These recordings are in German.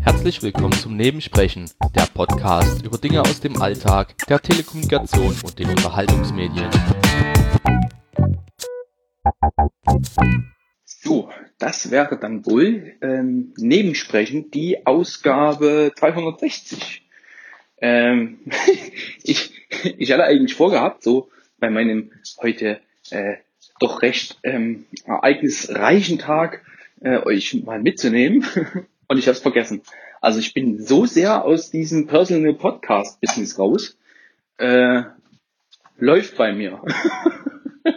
Herzlich willkommen zum Nebensprechen, der Podcast über Dinge aus dem Alltag, der Telekommunikation und den Unterhaltungsmedien. So, das wäre dann wohl ähm, Nebensprechen die Ausgabe 260. Ähm, ich, ich hatte eigentlich vorgehabt, so bei meinem heute äh, doch recht ähm, ereignisreichen Tag äh, euch mal mitzunehmen und ich habe es vergessen. Also ich bin so sehr aus diesem Personal Podcast Business raus. Äh, läuft bei mir.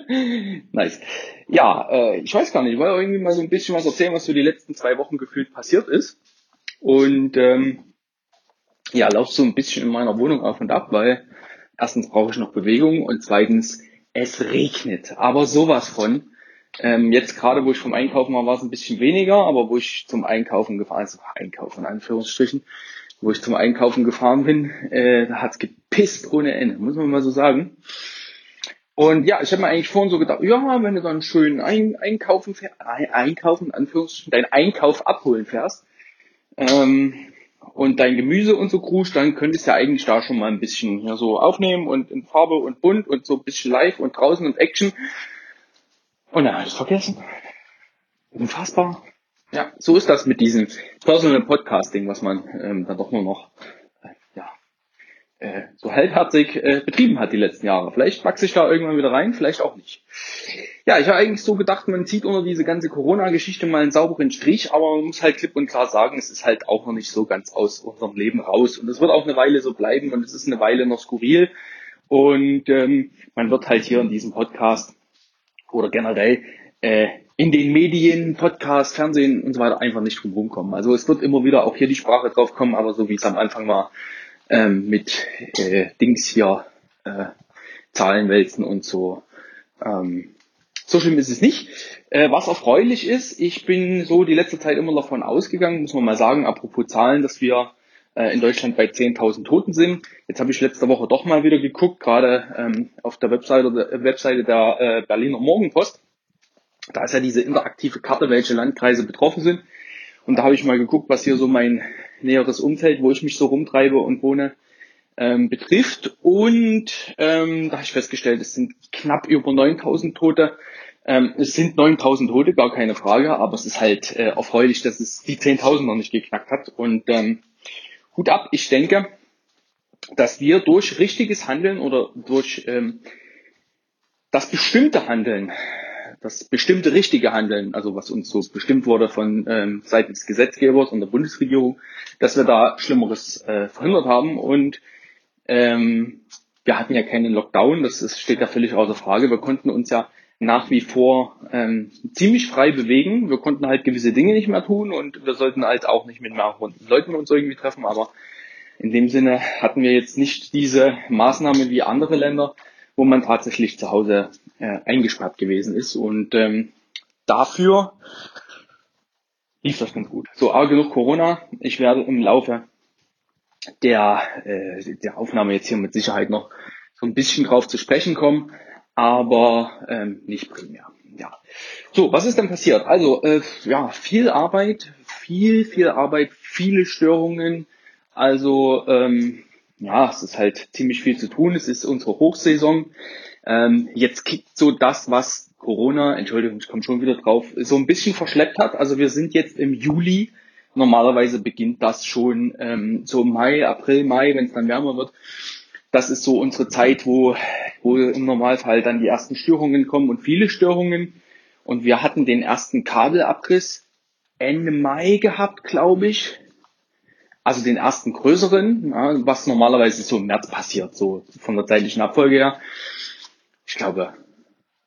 nice. Ja, äh, ich weiß gar nicht, ich wollte irgendwie mal so ein bisschen was erzählen, was so die letzten zwei Wochen gefühlt passiert ist. Und ähm, ja, lauf so ein bisschen in meiner Wohnung auf und ab, weil erstens brauche ich noch Bewegung und zweitens es regnet. Aber sowas von. Ähm, jetzt gerade, wo ich vom Einkaufen war, war es ein bisschen weniger, aber wo ich zum Einkaufen gefahren, also Einkaufen in Anführungsstrichen, wo ich zum Einkaufen gefahren bin, äh, da hat's gepisst ohne Ende, muss man mal so sagen. Und ja, ich habe mir eigentlich vorhin so gedacht, ja, wenn du dann schön ein, einkaufen, einkaufen, in Anführungsstrichen, deinen Einkauf abholen fährst, ähm, und dein Gemüse und so krusch, dann könntest du ja eigentlich da schon mal ein bisschen ja, so aufnehmen und in Farbe und bunt und so ein bisschen live und draußen und Action. Und dann habe ich vergessen. Unfassbar. Ja, so ist das mit diesem Personal Podcasting, was man ähm, dann doch nur noch äh, so halbherzig äh, betrieben hat die letzten Jahre. Vielleicht wachse ich da irgendwann wieder rein, vielleicht auch nicht. Ja, ich habe eigentlich so gedacht, man zieht unter diese ganze Corona-Geschichte mal einen sauberen Strich, aber man muss halt klipp und klar sagen, es ist halt auch noch nicht so ganz aus unserem Leben raus. Und es wird auch eine Weile so bleiben und es ist eine Weile noch skurril. Und ähm, man wird halt hier in diesem Podcast oder generell äh, in den Medien, Podcast, Fernsehen und so weiter einfach nicht drum rumkommen. Also es wird immer wieder auch hier die Sprache drauf kommen, aber so wie es am Anfang war, ähm, mit äh, Dings hier, äh, Zahlenwälzen und so. Ähm, so schlimm ist es nicht. Äh, was erfreulich ist, ich bin so die letzte Zeit immer davon ausgegangen, muss man mal sagen, apropos Zahlen, dass wir äh, in Deutschland bei 10.000 Toten sind. Jetzt habe ich letzte Woche doch mal wieder geguckt, gerade ähm, auf der Webseite, der Webseite der äh, Berliner Morgenpost. Da ist ja diese interaktive Karte, welche Landkreise betroffen sind. Und da habe ich mal geguckt, was hier so mein näheres Umfeld, wo ich mich so rumtreibe und wohne, ähm, betrifft. Und ähm, da habe ich festgestellt, es sind knapp über 9000 Tote. Ähm, es sind 9000 Tote, gar keine Frage, aber es ist halt äh, erfreulich, dass es die 10.000 noch nicht geknackt hat. Und ähm, Hut ab, ich denke, dass wir durch richtiges Handeln oder durch ähm, das bestimmte Handeln, das bestimmte richtige Handeln, also was uns so bestimmt wurde von ähm, seitens des Gesetzgebers und der Bundesregierung, dass wir da Schlimmeres äh, verhindert haben und ähm, wir hatten ja keinen Lockdown, das ist, steht ja völlig außer Frage. Wir konnten uns ja nach wie vor ähm, ziemlich frei bewegen. Wir konnten halt gewisse Dinge nicht mehr tun und wir sollten halt auch nicht mit mehr Leuten uns irgendwie treffen. Aber in dem Sinne hatten wir jetzt nicht diese Maßnahmen wie andere Länder, wo man tatsächlich zu Hause äh, eingesperrt gewesen ist. Und ähm, dafür lief das ganz gut. So, aber genug Corona. Ich werde im Laufe der, äh, der Aufnahme jetzt hier mit Sicherheit noch so ein bisschen drauf zu sprechen kommen aber ähm, nicht primär. Ja. So, was ist denn passiert? Also, äh, ja, viel Arbeit, viel, viel Arbeit, viele Störungen. Also, ähm, ja, es ist halt ziemlich viel zu tun. Es ist unsere Hochsaison. Ähm, jetzt kickt so das, was Corona, Entschuldigung, ich komme schon wieder drauf, so ein bisschen verschleppt hat. Also wir sind jetzt im Juli. Normalerweise beginnt das schon ähm, so Mai, April, Mai, wenn es dann wärmer wird das ist so unsere Zeit, wo, wo im Normalfall dann die ersten Störungen kommen und viele Störungen. Und wir hatten den ersten Kabelabriss Ende Mai gehabt, glaube ich. Also den ersten größeren, ja, was normalerweise so im März passiert, so von der zeitlichen Abfolge her. Ich glaube,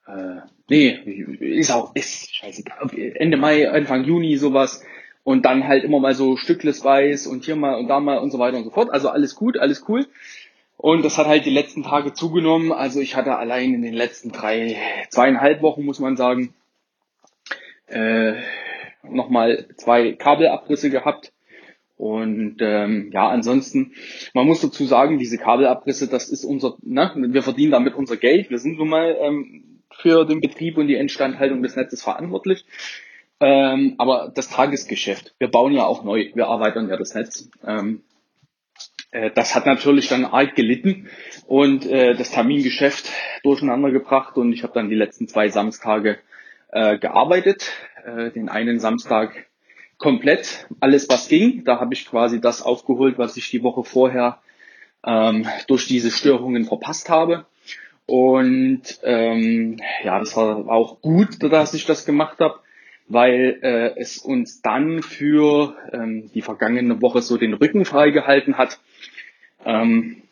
äh, nee, ist auch, ist scheißegal. Ende Mai, Anfang Juni sowas. Und dann halt immer mal so stücklesweise und hier mal und da mal und so weiter und so fort. Also alles gut, alles cool. Und das hat halt die letzten Tage zugenommen. Also ich hatte allein in den letzten drei, zweieinhalb Wochen, muss man sagen, äh, nochmal zwei Kabelabrisse gehabt. Und ähm, ja, ansonsten, man muss dazu sagen, diese Kabelabrisse, das ist unser, ne, wir verdienen damit unser Geld. Wir sind nun mal ähm, für den Betrieb und die Instandhaltung des Netzes verantwortlich. Ähm, aber das Tagesgeschäft, wir bauen ja auch neu, wir arbeiten ja das Netz. Ähm, äh, das hat natürlich dann arg gelitten und äh, das Termingeschäft durcheinander gebracht und ich habe dann die letzten zwei Samstage äh, gearbeitet. Äh, den einen Samstag komplett alles, was ging. Da habe ich quasi das aufgeholt, was ich die Woche vorher ähm, durch diese Störungen verpasst habe. Und ähm, ja, das war auch gut, dass ich das gemacht habe, weil äh, es uns dann für ähm, die vergangene Woche so den Rücken freigehalten hat. Ähm,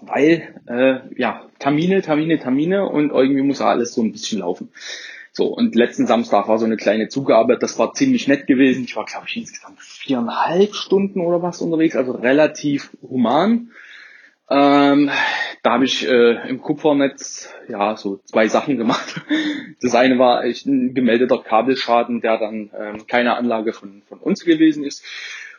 weil äh, ja Termine, Termine, Termine und irgendwie muss alles so ein bisschen laufen. So, und letzten Samstag war so eine kleine Zugabe, das war ziemlich nett gewesen. Ich war, glaube ich, insgesamt viereinhalb Stunden oder was unterwegs, also relativ human. Ähm, da habe ich äh, im Kupfernetz ja so zwei Sachen gemacht. Das eine war echt ein gemeldeter Kabelschaden, der dann ähm, keine Anlage von, von uns gewesen ist.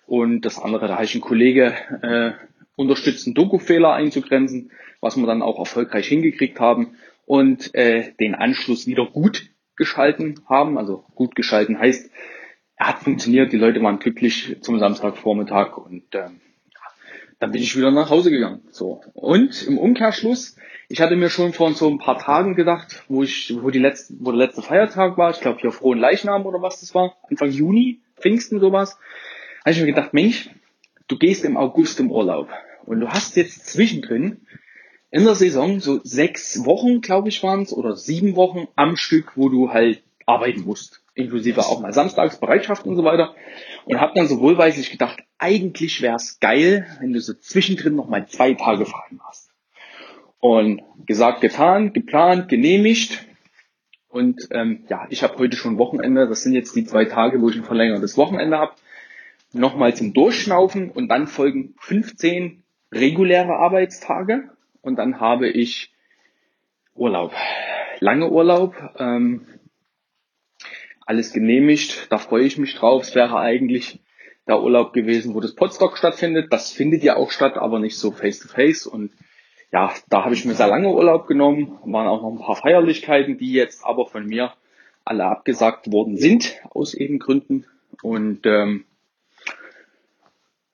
Und das andere, da habe ich einen Kollege äh, unterstützen, Doku-Fehler einzugrenzen, was wir dann auch erfolgreich hingekriegt haben und äh, den Anschluss wieder gut geschalten haben. Also gut geschalten heißt, er hat funktioniert, die Leute waren glücklich zum Samstagvormittag und ähm, dann bin ich wieder nach Hause gegangen. So. Und im Umkehrschluss, ich hatte mir schon vor so ein paar Tagen gedacht, wo ich, wo die letzte, wo der letzte Feiertag war, ich glaube hier Frohen Leichnam oder was das war, Anfang Juni, Pfingsten sowas, habe ich mir gedacht, Mensch, du gehst im August im Urlaub und du hast jetzt zwischendrin in der Saison so sechs Wochen, glaube ich, waren es, oder sieben Wochen am Stück, wo du halt arbeiten musst. Inklusive auch mal Samstags, Bereitschaft und so weiter. Und habe dann so wohlweislich gedacht, eigentlich wäre es geil, wenn du so zwischendrin noch mal zwei Tage frei hast. Und gesagt, getan, geplant, genehmigt. Und ähm, ja, ich habe heute schon Wochenende. Das sind jetzt die zwei Tage, wo ich ein verlängertes Wochenende habe. Nochmal zum Durchschnaufen und dann folgen 15 reguläre Arbeitstage und dann habe ich Urlaub. Lange Urlaub, ähm, alles genehmigt, da freue ich mich drauf. Es wäre eigentlich der Urlaub gewesen, wo das Podstock stattfindet. Das findet ja auch statt, aber nicht so face to face. Und ja, da habe ich mir sehr lange Urlaub genommen. Waren auch noch ein paar Feierlichkeiten, die jetzt aber von mir alle abgesagt worden sind, aus eben Gründen. Und ähm,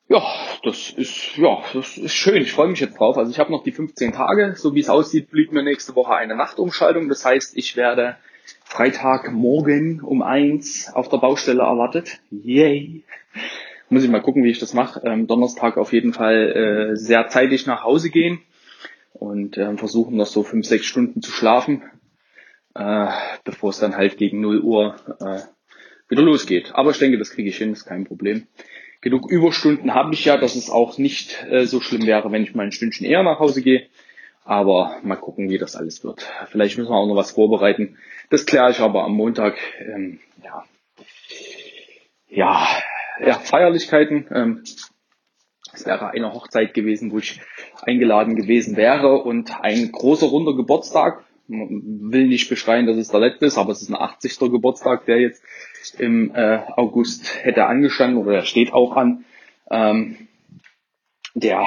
ja, das ist, ja, das ist schön. Ich freue mich jetzt drauf. Also ich habe noch die 15 Tage. So wie es aussieht, blieb mir nächste Woche eine Nachtumschaltung. Das heißt, ich werde Freitagmorgen um eins auf der Baustelle erwartet. Yay! Muss ich mal gucken, wie ich das mache. Ähm, Donnerstag auf jeden Fall äh, sehr zeitig nach Hause gehen und äh, versuchen noch so fünf, sechs Stunden zu schlafen, äh, bevor es dann halt gegen 0 Uhr äh, wieder losgeht. Aber ich denke, das kriege ich hin, ist kein Problem genug Überstunden habe ich ja, dass es auch nicht äh, so schlimm wäre, wenn ich mal ein Stündchen eher nach Hause gehe. Aber mal gucken, wie das alles wird. Vielleicht müssen wir auch noch was vorbereiten. Das kläre ich aber am Montag. Ähm, ja. ja, ja, Feierlichkeiten. Ähm, es wäre eine Hochzeit gewesen, wo ich eingeladen gewesen wäre und ein großer runder Geburtstag. Will nicht beschreien, dass es der letzte ist, aber es ist ein 80. Geburtstag, der jetzt im äh, August hätte angestanden oder der steht auch an. Ähm, der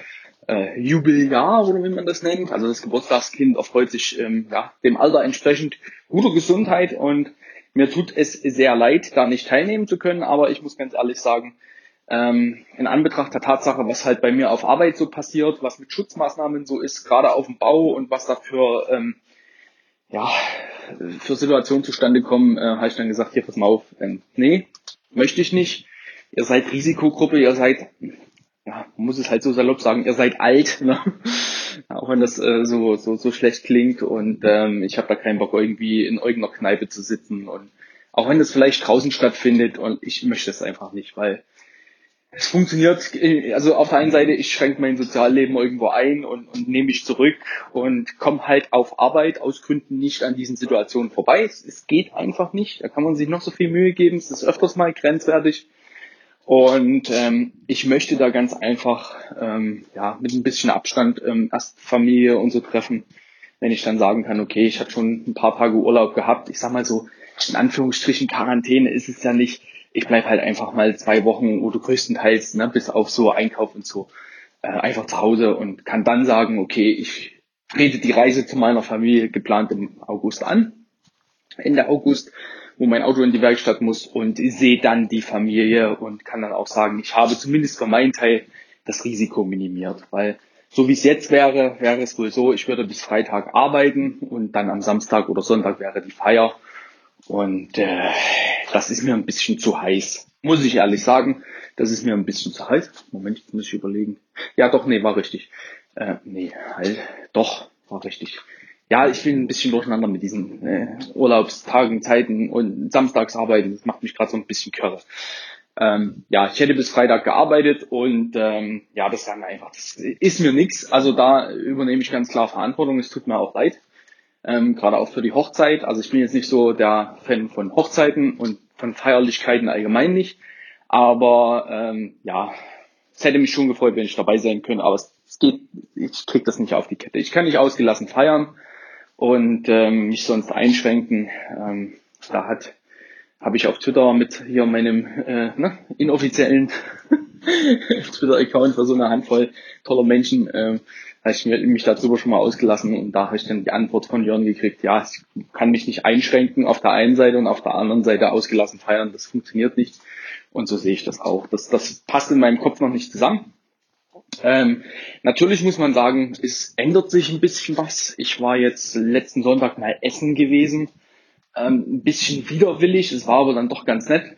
äh, Jubiljahr oder wie man das nennt, also das Geburtstagskind erfreut sich ähm, ja, dem Alter entsprechend guter Gesundheit und mir tut es sehr leid, da nicht teilnehmen zu können, aber ich muss ganz ehrlich sagen, ähm, in Anbetracht der Tatsache, was halt bei mir auf Arbeit so passiert, was mit Schutzmaßnahmen so ist, gerade auf dem Bau und was dafür ähm, ja, für Situationen zustande kommen, äh, habe ich dann gesagt, hier, pass mal auf, ähm, nee, möchte ich nicht. Ihr seid Risikogruppe, ihr seid, ja, muss es halt so salopp sagen, ihr seid alt, ne? auch wenn das äh, so, so, so schlecht klingt und ähm, ich habe da keinen Bock irgendwie in irgendeiner Kneipe zu sitzen und auch wenn das vielleicht draußen stattfindet und ich möchte es einfach nicht, weil es funktioniert, also auf der einen Seite, ich schränke mein Sozialleben irgendwo ein und, und nehme mich zurück und komme halt auf Arbeit aus Gründen nicht an diesen Situationen vorbei. Es, es, geht einfach nicht. Da kann man sich noch so viel Mühe geben. Es ist öfters mal grenzwertig. Und ähm, ich möchte da ganz einfach ähm, ja, mit ein bisschen Abstand ähm, erst Familie und so treffen, wenn ich dann sagen kann, okay, ich hatte schon ein paar Tage Urlaub gehabt. Ich sag mal so, in Anführungsstrichen Quarantäne ist es ja nicht ich bleib halt einfach mal zwei Wochen oder größtenteils, ne, bis auf so Einkauf und so, äh, einfach zu Hause und kann dann sagen, okay, ich trete die Reise zu meiner Familie geplant im August an, Ende August, wo mein Auto in die Werkstatt muss und sehe dann die Familie und kann dann auch sagen, ich habe zumindest für meinen Teil das Risiko minimiert, weil so wie es jetzt wäre, wäre es wohl so, ich würde bis Freitag arbeiten und dann am Samstag oder Sonntag wäre die Feier. Und äh, das ist mir ein bisschen zu heiß, muss ich ehrlich sagen. Das ist mir ein bisschen zu heiß. Moment, jetzt muss ich überlegen. Ja, doch, nee, war richtig. Äh, nee, halt, doch, war richtig. Ja, ich bin ein bisschen durcheinander mit diesen äh, Urlaubstagen, Zeiten und Samstagsarbeiten. Das macht mich gerade so ein bisschen körre. Ähm, ja, ich hätte bis Freitag gearbeitet und ähm, ja, das war mir einfach, das ist mir nichts. Also da übernehme ich ganz klar Verantwortung. Es tut mir auch leid, ähm, gerade auch für die Hochzeit. Also ich bin jetzt nicht so der Fan von Hochzeiten und von Feierlichkeiten allgemein nicht. Aber ähm, ja, es hätte mich schon gefreut, wenn ich dabei sein könnte, aber es, geht, ich krieg das nicht auf die Kette. Ich kann nicht ausgelassen feiern und ähm, mich sonst einschränken. Ähm, da hat habe ich auf Twitter mit hier meinem äh, ne, inoffiziellen Twitter-Account für so eine Handvoll toller Menschen, ähm, habe ich mich darüber schon mal ausgelassen und da habe ich dann die Antwort von Jörn gekriegt, ja, ich kann mich nicht einschränken auf der einen Seite und auf der anderen Seite ausgelassen feiern, das funktioniert nicht. Und so sehe ich das auch. Das, das passt in meinem Kopf noch nicht zusammen. Ähm, natürlich muss man sagen, es ändert sich ein bisschen was. Ich war jetzt letzten Sonntag mal essen gewesen. Ähm, ein bisschen widerwillig, es war aber dann doch ganz nett.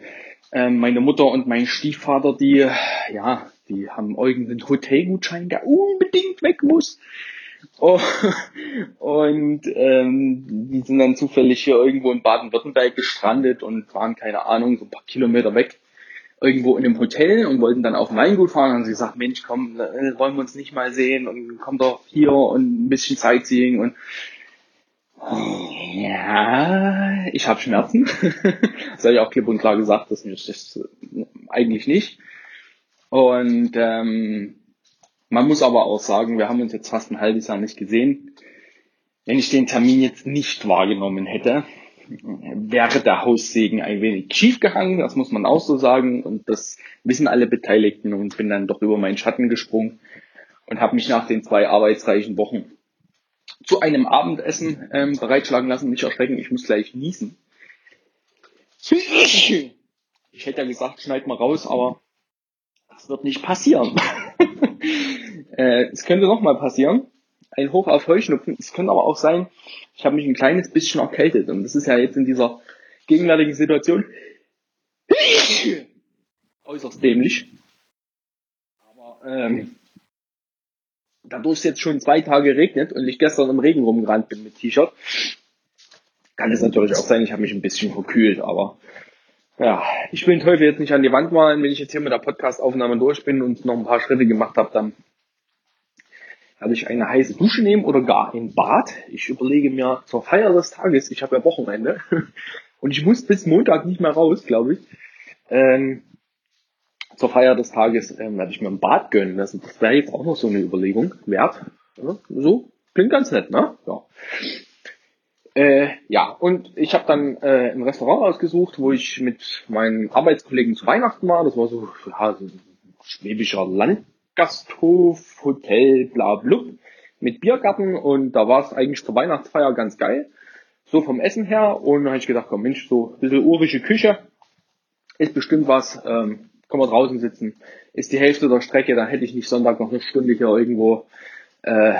Ähm, meine Mutter und mein Stiefvater, die, ja, die haben irgendeinen Hotelgutschein, der unbedingt weg muss. Oh, und ähm, die sind dann zufällig hier irgendwo in Baden-Württemberg gestrandet und waren, keine Ahnung, so ein paar Kilometer weg irgendwo in einem Hotel und wollten dann auf Weingut fahren und haben sie gesagt, Mensch, komm, äh, wollen wir uns nicht mal sehen und komm doch hier und ein bisschen Sightseeing und ja, ich habe Schmerzen. das habe ich auch klipp und klar gesagt, dass mir das eigentlich nicht. Und ähm, man muss aber auch sagen, wir haben uns jetzt fast ein halbes Jahr nicht gesehen. Wenn ich den Termin jetzt nicht wahrgenommen hätte, wäre der Haussegen ein wenig schief gehangen, das muss man auch so sagen. Und das wissen alle Beteiligten und bin dann doch über meinen Schatten gesprungen und habe mich nach den zwei arbeitsreichen Wochen zu einem Abendessen ähm, bereitschlagen lassen. Nicht erschrecken, ich muss gleich niesen. Ich hätte ja gesagt, schneid mal raus, aber das wird nicht passieren. äh, es könnte noch mal passieren ein Hoch auf Heuschnupfen. Es könnte aber auch sein, ich habe mich ein kleines bisschen erkältet. Und das ist ja jetzt in dieser gegenwärtigen Situation äußerst dämlich. Aber ähm, dadurch es jetzt schon zwei Tage regnet und ich gestern im Regen rumgerannt bin mit T-Shirt, kann es natürlich auch sein, ich habe mich ein bisschen verkühlt. Aber ja, ich will den Teufel jetzt nicht an die Wand malen. Wenn ich jetzt hier mit der Podcast-Aufnahme durch bin und noch ein paar Schritte gemacht habe, dann werde ich eine heiße Dusche nehmen oder gar ein Bad. Ich überlege mir zur Feier des Tages, ich habe ja Wochenende und ich muss bis Montag nicht mehr raus, glaube ich. Ähm, zur Feier des Tages ähm, werde ich mir ein Bad gönnen. Also das wäre jetzt auch noch so eine Überlegung wert. Ja, so klingt ganz nett, ne? Ja. Äh, ja, und ich habe dann äh, ein Restaurant ausgesucht, wo ich mit meinen Arbeitskollegen zu Weihnachten war. Das war so, ja, so ein schwäbischer Land Gasthof, Hotel, bla blub, mit Biergarten und da war es eigentlich zur Weihnachtsfeier ganz geil. So vom Essen her und da habe ich gedacht, komm Mensch, so ein bisschen urische Küche ist bestimmt was, ähm, kann man draußen sitzen, ist die Hälfte der Strecke, dann hätte ich nicht Sonntag noch eine Stunde hier irgendwo äh,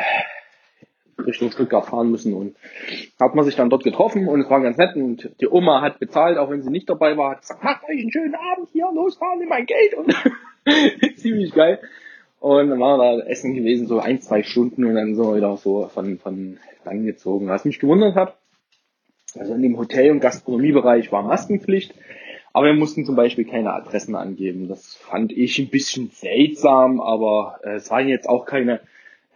Richtung Stuttgart fahren müssen und hat man sich dann dort getroffen und es war ganz nett und die Oma hat bezahlt, auch wenn sie nicht dabei war, hat gesagt, macht euch einen schönen Abend hier, losfahren in mein Geld und ziemlich geil. Und dann wir da essen gewesen, so ein, zwei Stunden und dann sind wir wieder so von, von dann gezogen. Was mich gewundert hat, also in dem Hotel- und Gastronomiebereich war Maskenpflicht, aber wir mussten zum Beispiel keine Adressen angeben. Das fand ich ein bisschen seltsam, aber äh, es waren jetzt auch keine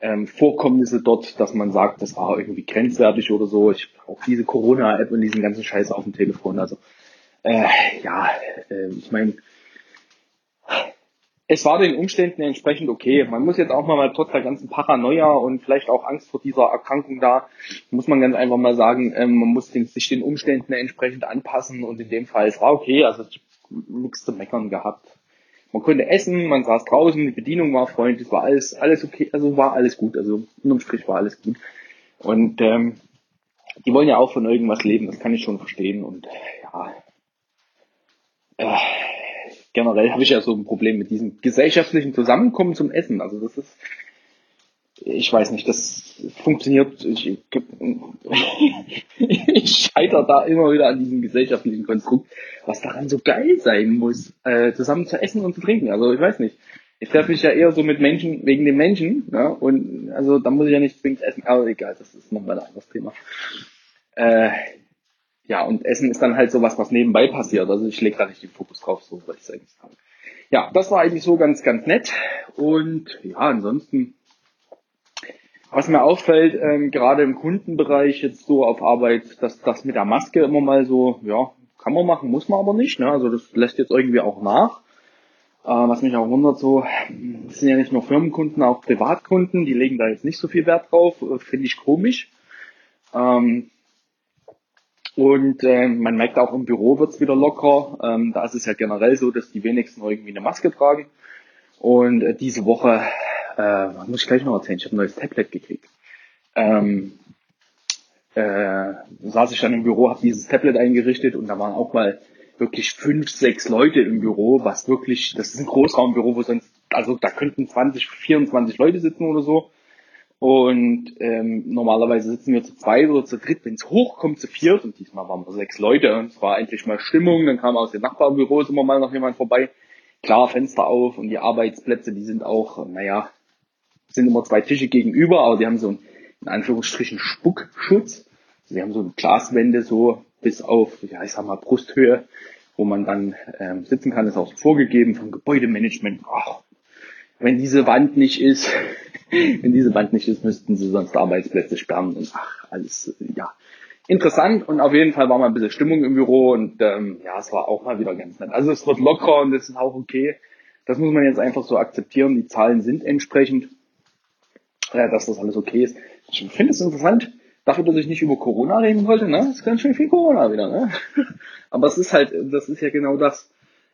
ähm, Vorkommnisse dort, dass man sagt, das war irgendwie grenzwertig oder so. Ich auch diese Corona-App und diesen ganzen Scheiß auf dem Telefon. Also äh, ja, äh, ich meine, es war den Umständen entsprechend okay. Man muss jetzt auch mal, trotz der ganzen Paranoia und vielleicht auch Angst vor dieser Erkrankung da, muss man ganz einfach mal sagen, ähm, man muss den, sich den Umständen entsprechend anpassen und in dem Fall, es war okay, also ich nichts zu meckern gehabt. Man konnte essen, man saß draußen, die Bedienung war freundlich, war alles, alles okay, also war alles gut, also unterm Strich war alles gut. Und ähm, die wollen ja auch von irgendwas leben, das kann ich schon verstehen. Und ja, äh, generell habe ich ja so ein Problem mit diesem gesellschaftlichen Zusammenkommen zum Essen. Also das ist, ich weiß nicht, das funktioniert. Ich, ich scheitere da immer wieder an diesem gesellschaftlichen Konstrukt, was daran so geil sein muss, äh, zusammen zu essen und zu trinken. Also ich weiß nicht. Ich treffe mich ja eher so mit Menschen wegen den Menschen, ja, und also da muss ich ja nicht zwingend essen, aber egal, das ist nochmal ein anderes Thema. Äh, ja, und Essen ist dann halt so was, was nebenbei passiert. Also ich lege da nicht den Fokus drauf, so wollte ich es eigentlich sagen. Ja, das war eigentlich so ganz, ganz nett. Und ja, ansonsten, was mir auffällt, ähm, gerade im Kundenbereich jetzt so auf Arbeit, dass das mit der Maske immer mal so, ja, kann man machen, muss man aber nicht. Ne? Also das lässt jetzt irgendwie auch nach. Äh, was mich auch wundert, so, das sind ja nicht nur Firmenkunden, auch Privatkunden, die legen da jetzt nicht so viel Wert drauf, äh, finde ich komisch. Ähm, und äh, man merkt auch im Büro wird's wieder locker. Ähm, da ist es ja generell so, dass die wenigsten irgendwie eine Maske tragen. Und äh, diese Woche, äh, muss ich gleich noch erzählen, ich habe ein neues Tablet gekriegt. Ähm, äh, saß ich dann im Büro, habe dieses Tablet eingerichtet und da waren auch mal wirklich fünf, sechs Leute im Büro, was wirklich, das ist ein Großraumbüro, wo sonst, also da könnten 20, 24 Leute sitzen oder so. Und ähm, normalerweise sitzen wir zu zweit oder zu dritt, wenn es hochkommt zu viert. Und diesmal waren wir sechs Leute und es war endlich mal Stimmung. Dann kam aus den Nachbarbüros immer mal noch jemand vorbei. Klar, Fenster auf und die Arbeitsplätze, die sind auch, naja, sind immer zwei Tische gegenüber, aber die haben so einen, in Anführungsstrichen Spuckschutz. Also die haben so Glaswände so bis auf, ja, ich sag mal, Brusthöhe, wo man dann ähm, sitzen kann, ist auch so vorgegeben vom Gebäudemanagement. Ach, wenn diese Wand nicht ist, wenn diese Wand nicht ist, müssten sie sonst Arbeitsplätze sperren und ach, alles, ja. Interessant und auf jeden Fall war mal ein bisschen Stimmung im Büro und ähm, ja, es war auch mal wieder ganz nett. Also es wird locker und es ist auch okay. Das muss man jetzt einfach so akzeptieren. Die Zahlen sind entsprechend, dass das alles okay ist. Ich finde es interessant dafür, dass ich nicht über Corona reden wollte, ne, ist ganz schön viel Corona wieder, ne. Aber es ist halt, das ist ja genau das.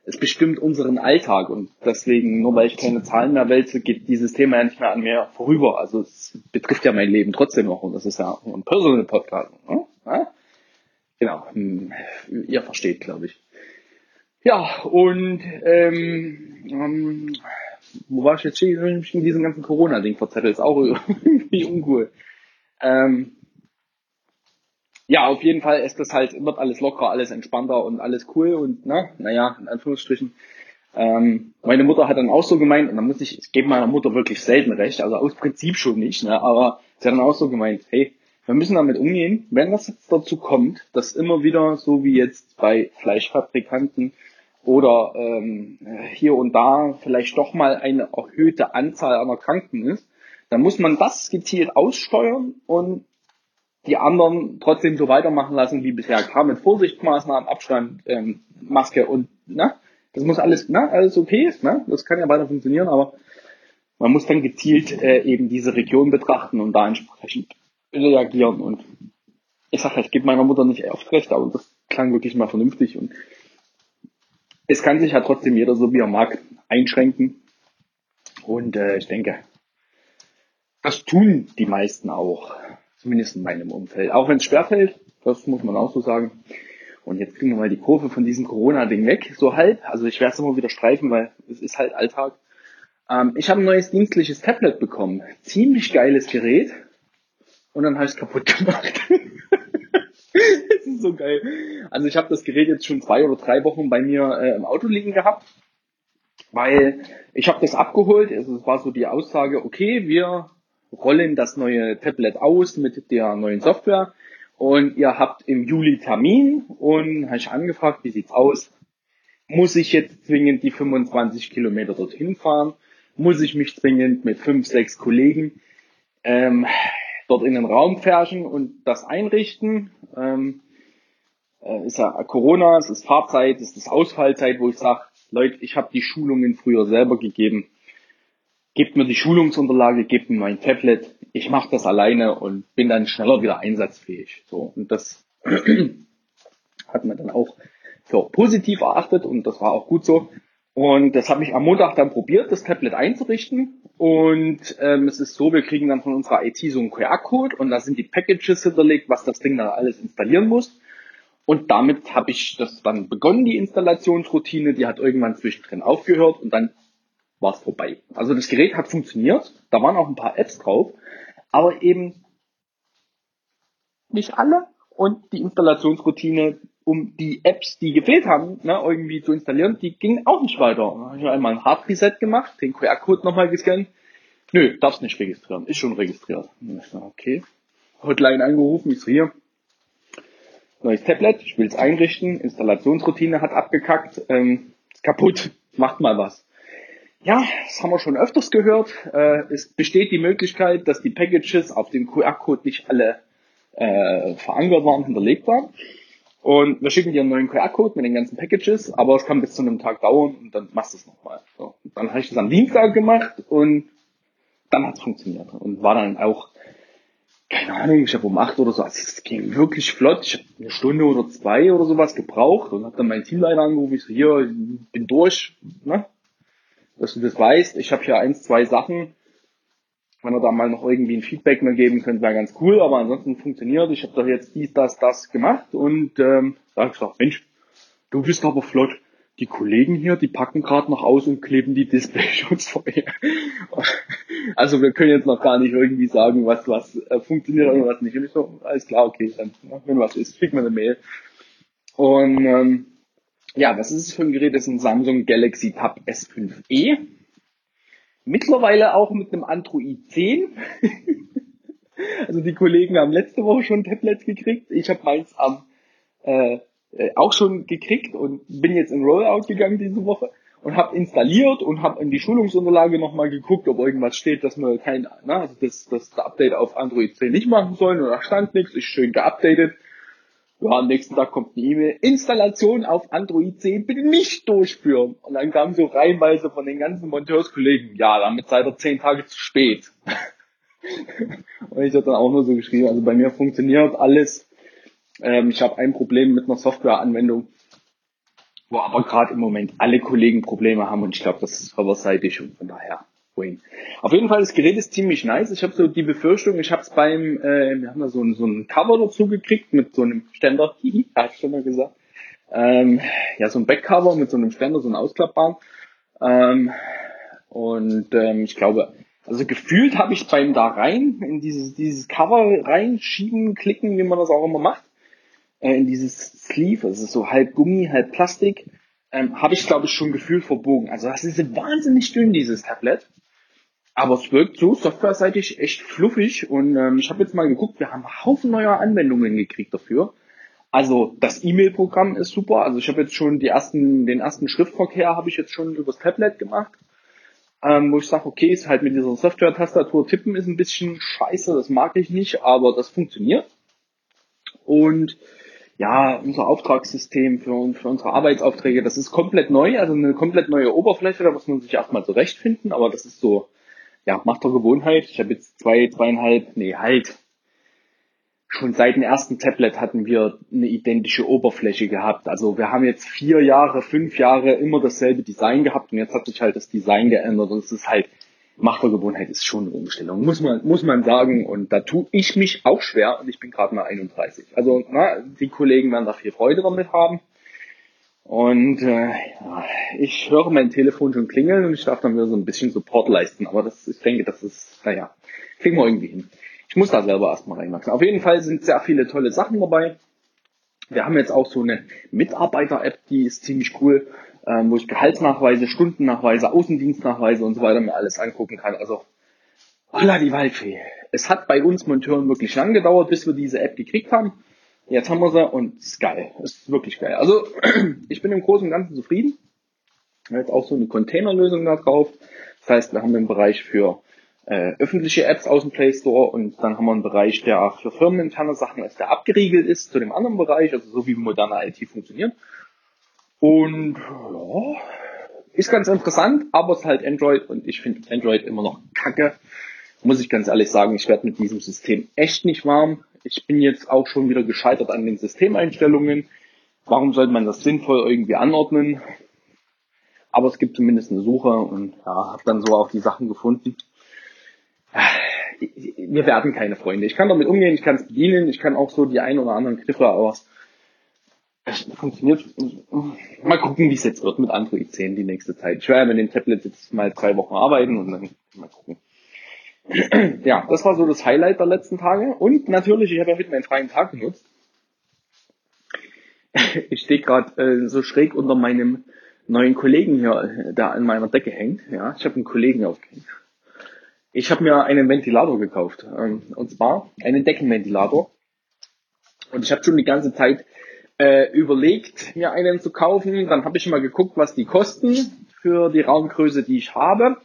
Es bestimmt unseren Alltag und deswegen, nur weil ich keine Zahlen mehr wälze, geht dieses Thema ja nicht mehr an mir vorüber. Also es betrifft ja mein Leben trotzdem noch und das ist ja ein Personal Podcast. Ne? Genau, hm, ihr versteht, glaube ich. Ja, und ähm, ähm, wo war ich jetzt mich in diesem ganzen Corona-Ding verzettelt? Ist auch irgendwie uncool. Ähm, ja, auf jeden Fall ist das halt, wird alles locker, alles entspannter und alles cool und na, naja, in Anführungsstrichen. Ähm, meine Mutter hat dann auch so gemeint, und da muss ich, ich gebe meiner Mutter wirklich selten recht, also aus Prinzip schon nicht, ne, aber sie hat dann auch so gemeint, hey, wir müssen damit umgehen, wenn das jetzt dazu kommt, dass immer wieder, so wie jetzt bei Fleischfabrikanten oder ähm, hier und da vielleicht doch mal eine erhöhte Anzahl an Erkrankten ist, dann muss man das gezielt aussteuern und die anderen trotzdem so weitermachen lassen wie bisher. Klar, mit Vorsichtsmaßnahmen, Abstand, ähm, Maske und, ne? Das muss alles, ne? Alles okay, ne? Das kann ja weiter funktionieren, aber man muss dann gezielt äh, eben diese Region betrachten und da entsprechend reagieren. Und ich sage, ich gebe meiner Mutter nicht oft recht, aber das klang wirklich mal vernünftig und es kann sich ja trotzdem jeder so wie er mag einschränken. Und äh, ich denke, das tun die meisten auch. Zumindest in meinem Umfeld. Auch wenn es schwerfällt, das muss man auch so sagen. Und jetzt kriegen wir mal die Kurve von diesem Corona-Ding weg, so halb. Also ich werde es immer wieder streifen, weil es ist halt Alltag. Ähm, ich habe ein neues dienstliches Tablet bekommen. Ziemlich geiles Gerät. Und dann habe ich es kaputt gemacht. das ist so geil. Also ich habe das Gerät jetzt schon zwei oder drei Wochen bei mir äh, im Auto liegen gehabt. Weil ich habe das abgeholt. Also es war so die Aussage, okay, wir rollen das neue Tablet aus mit der neuen Software und ihr habt im Juli Termin und habe ich angefragt, wie sieht's aus? Muss ich jetzt zwingend die 25 Kilometer dorthin fahren? Muss ich mich zwingend mit fünf, sechs Kollegen ähm, dort in den Raum färchen und das einrichten? Ähm, äh, ist ja Corona, es ist Fahrzeit, es ist Ausfallzeit, wo ich sage, Leute, ich habe die Schulungen früher selber gegeben gebt mir die Schulungsunterlage, gebt mir mein Tablet, ich mache das alleine und bin dann schneller wieder einsatzfähig. So und das hat man dann auch für positiv erachtet und das war auch gut so. Und das habe ich am Montag dann probiert, das Tablet einzurichten. Und ähm, es ist so, wir kriegen dann von unserer IT so einen QR-Code und da sind die Packages hinterlegt, was das Ding dann alles installieren muss. Und damit habe ich das dann begonnen, die Installationsroutine. Die hat irgendwann zwischendrin aufgehört und dann war es vorbei. Also das Gerät hat funktioniert. Da waren auch ein paar Apps drauf, aber eben nicht alle. Und die Installationsroutine, um die Apps, die gefehlt haben, ne, irgendwie zu installieren, die ging auch nicht weiter. Da habe ich einmal ein Hard Reset gemacht, den QR-Code nochmal gescannt. Nö, darfst nicht registrieren. Ist schon registriert. Okay. Hotline angerufen, ist hier neues Tablet, ich will es einrichten, Installationsroutine hat abgekackt, ähm, ist kaputt, macht mal was. Ja, das haben wir schon öfters gehört. Äh, es besteht die Möglichkeit, dass die Packages auf dem QR-Code nicht alle äh, verankert waren, hinterlegt waren. Und wir schicken dir einen neuen QR-Code mit den ganzen Packages, aber es kann bis zu einem Tag dauern und dann machst du es nochmal. So. Dann habe ich das am Dienstag gemacht und dann hat es funktioniert und war dann auch keine Ahnung, ich habe um acht oder so, also es ging wirklich flott. Ich habe eine Stunde oder zwei oder sowas gebraucht und habe dann meinen Teamleiter angerufen, ich so, hier, bin durch, ne? dass du das weißt. Ich habe hier eins, zwei Sachen. Wenn er da mal noch irgendwie ein Feedback mehr geben könnte, wäre ganz cool, aber ansonsten funktioniert. Ich habe doch jetzt dies, das, das gemacht und ähm, da habe ich gesagt, Mensch, du bist aber flott die Kollegen hier, die packen gerade noch aus und kleben die Displayschutz vorher. Also wir können jetzt noch gar nicht irgendwie sagen, was was äh, funktioniert und was nicht. Und ich so, alles klar, okay, dann, wenn was ist, schick mir eine Mail. Und ähm, ja, was ist es für ein Gerät? Das ist ein Samsung Galaxy Tab S5e. Mittlerweile auch mit einem Android 10. also die Kollegen haben letzte Woche schon Tablets gekriegt. Ich habe meins am äh, äh, auch schon gekriegt und bin jetzt in Rollout gegangen diese Woche und habe installiert und habe in die Schulungsunterlage nochmal geguckt, ob irgendwas steht, dass man kein, na, also das, das Update auf Android 10 nicht machen sollen und da stand nichts, ist schön geupdatet. Ja, am nächsten Tag kommt eine E-Mail, Installation auf Android 10 bitte nicht durchführen. Und dann kam so reihenweise von den ganzen Monteurskollegen, ja, damit seid ihr zehn Tage zu spät. und ich habe dann auch nur so geschrieben, also bei mir funktioniert alles ähm, ich habe ein Problem mit einer Softwareanwendung, wo aber gerade im Moment alle Kollegen Probleme haben und ich glaube, das ist serverseitig und von daher Wayne. Auf jeden Fall, das Gerät ist ziemlich nice. Ich habe so die Befürchtung, ich habe es beim, äh, wir haben da so ein, so ein Cover dazu gekriegt mit so einem Ständer, hihi, hat schon mal gesagt. Ähm, ja, so ein Backcover mit so einem Ständer, so ein ausklappbaren. Ähm, und ähm, ich glaube, also gefühlt habe ich beim da rein, in dieses, dieses Cover reinschieben, klicken, wie man das auch immer macht, äh, in dieses Sleeve, ist so halb Gummi, halb Plastik, ähm, habe ich glaube ich schon gefühlt verbogen. Also das ist wahnsinnig dünn, dieses Tablet. Aber es wirkt so softwareseitig echt fluffig und ähm, ich habe jetzt mal geguckt, wir haben einen Haufen neuer Anwendungen gekriegt dafür. Also das E-Mail-Programm ist super. Also ich habe jetzt schon die ersten, den ersten Schriftverkehr habe ich jetzt schon übers Tablet gemacht, ähm, wo ich sage, okay, ist halt mit dieser Software-Tastatur tippen ist ein bisschen scheiße, das mag ich nicht, aber das funktioniert. Und ja, unser Auftragssystem für, für unsere Arbeitsaufträge, das ist komplett neu, also eine komplett neue Oberfläche, da muss man sich erstmal zurechtfinden, aber das ist so, ja, macht der Gewohnheit. Ich habe jetzt zwei, zweieinhalb, nee, halt. Schon seit dem ersten Tablet hatten wir eine identische Oberfläche gehabt. Also wir haben jetzt vier Jahre, fünf Jahre immer dasselbe Design gehabt und jetzt hat sich halt das Design geändert und es ist halt Machtergewohnheit ist schon eine Umstellung, muss man, muss man sagen. Und da tue ich mich auch schwer und ich bin gerade mal 31. Also na, die Kollegen werden da viel Freude damit haben. Und äh, ja, ich höre mein Telefon schon klingeln und ich darf dann wieder so ein bisschen Support leisten. Aber das, ich denke, das ist, naja, kriegen wir irgendwie hin. Ich muss da selber erstmal reinwachsen. Auf jeden Fall sind sehr viele tolle Sachen dabei. Wir haben jetzt auch so eine Mitarbeiter-App, die ist ziemlich cool ähm, wo ich Gehaltsnachweise, Stundennachweise, Außendienstnachweise und so weiter mir alles angucken kann. Also, holla die Waldfee. Es hat bei uns Monteuren wirklich lang gedauert, bis wir diese App gekriegt haben. Jetzt haben wir sie und ist geil. Ist wirklich geil. Also, ich bin im Großen und Ganzen zufrieden. Jetzt auch so eine Containerlösung da drauf. Das heißt, wir haben einen Bereich für äh, öffentliche Apps aus dem Play Store und dann haben wir einen Bereich, der für firmeninterne Sachen ist, der abgeriegelt ist zu dem anderen Bereich, also so wie moderne IT funktioniert. Und ja, ist ganz interessant, aber es ist halt Android und ich finde Android immer noch kacke. Muss ich ganz ehrlich sagen, ich werde mit diesem System echt nicht warm. Ich bin jetzt auch schon wieder gescheitert an den Systemeinstellungen. Warum sollte man das sinnvoll irgendwie anordnen? Aber es gibt zumindest eine Suche und ja, habe dann so auch die Sachen gefunden. wir werden keine Freunde. Ich kann damit umgehen, ich kann es bedienen, ich kann auch so die ein oder anderen Griffe aus. Es funktioniert. Mal gucken, wie es jetzt wird mit Android 10 die nächste Zeit. Ich werde mit dem Tablet jetzt mal drei Wochen arbeiten und dann mal gucken. ja, das war so das Highlight der letzten Tage. Und natürlich, ich habe ja heute meinen freien Tag genutzt. ich stehe gerade äh, so schräg unter meinem neuen Kollegen hier, der an meiner Decke hängt. Ja, ich habe einen Kollegen aufgehängt. Ich habe mir einen Ventilator gekauft. Ähm, und zwar einen Deckenventilator. Und ich habe schon die ganze Zeit äh, überlegt, mir einen zu kaufen. Dann habe ich mal geguckt, was die kosten für die Raumgröße, die ich habe.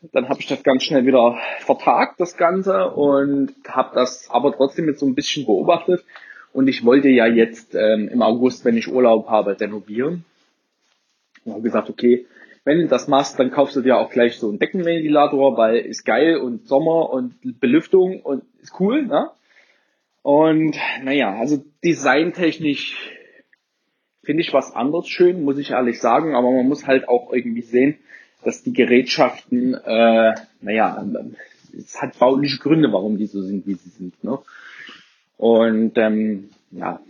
Dann habe ich das ganz schnell wieder vertagt, das Ganze, und habe das aber trotzdem mit so ein bisschen beobachtet. Und ich wollte ja jetzt ähm, im August, wenn ich Urlaub habe, renovieren. Und habe gesagt, okay, wenn du das machst, dann kaufst du dir auch gleich so einen Deckenventilator, weil ist geil und Sommer und Belüftung und ist cool, ne? Und naja, also designtechnisch finde ich was anderes schön, muss ich ehrlich sagen, aber man muss halt auch irgendwie sehen, dass die Gerätschaften, äh, naja, es hat bauliche Gründe, warum die so sind, wie sie sind. Ne? Und ähm, ja,